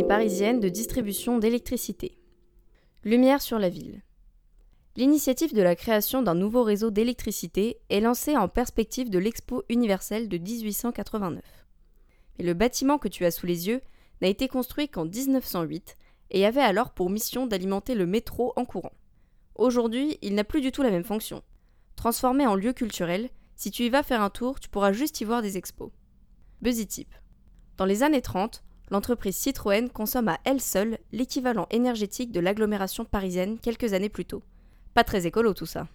parisienne de distribution d'électricité. Lumière sur la ville. L'initiative de la création d'un nouveau réseau d'électricité est lancée en perspective de l'Expo universelle de 1889. Mais le bâtiment que tu as sous les yeux n'a été construit qu'en 1908 et avait alors pour mission d'alimenter le métro en courant. Aujourd'hui, il n'a plus du tout la même fonction. Transformé en lieu culturel, si tu y vas faire un tour, tu pourras juste y voir des expos. Busytip. Dans les années 30, l'entreprise Citroën consomme à elle seule l'équivalent énergétique de l'agglomération parisienne quelques années plus tôt. Pas très écolo tout ça.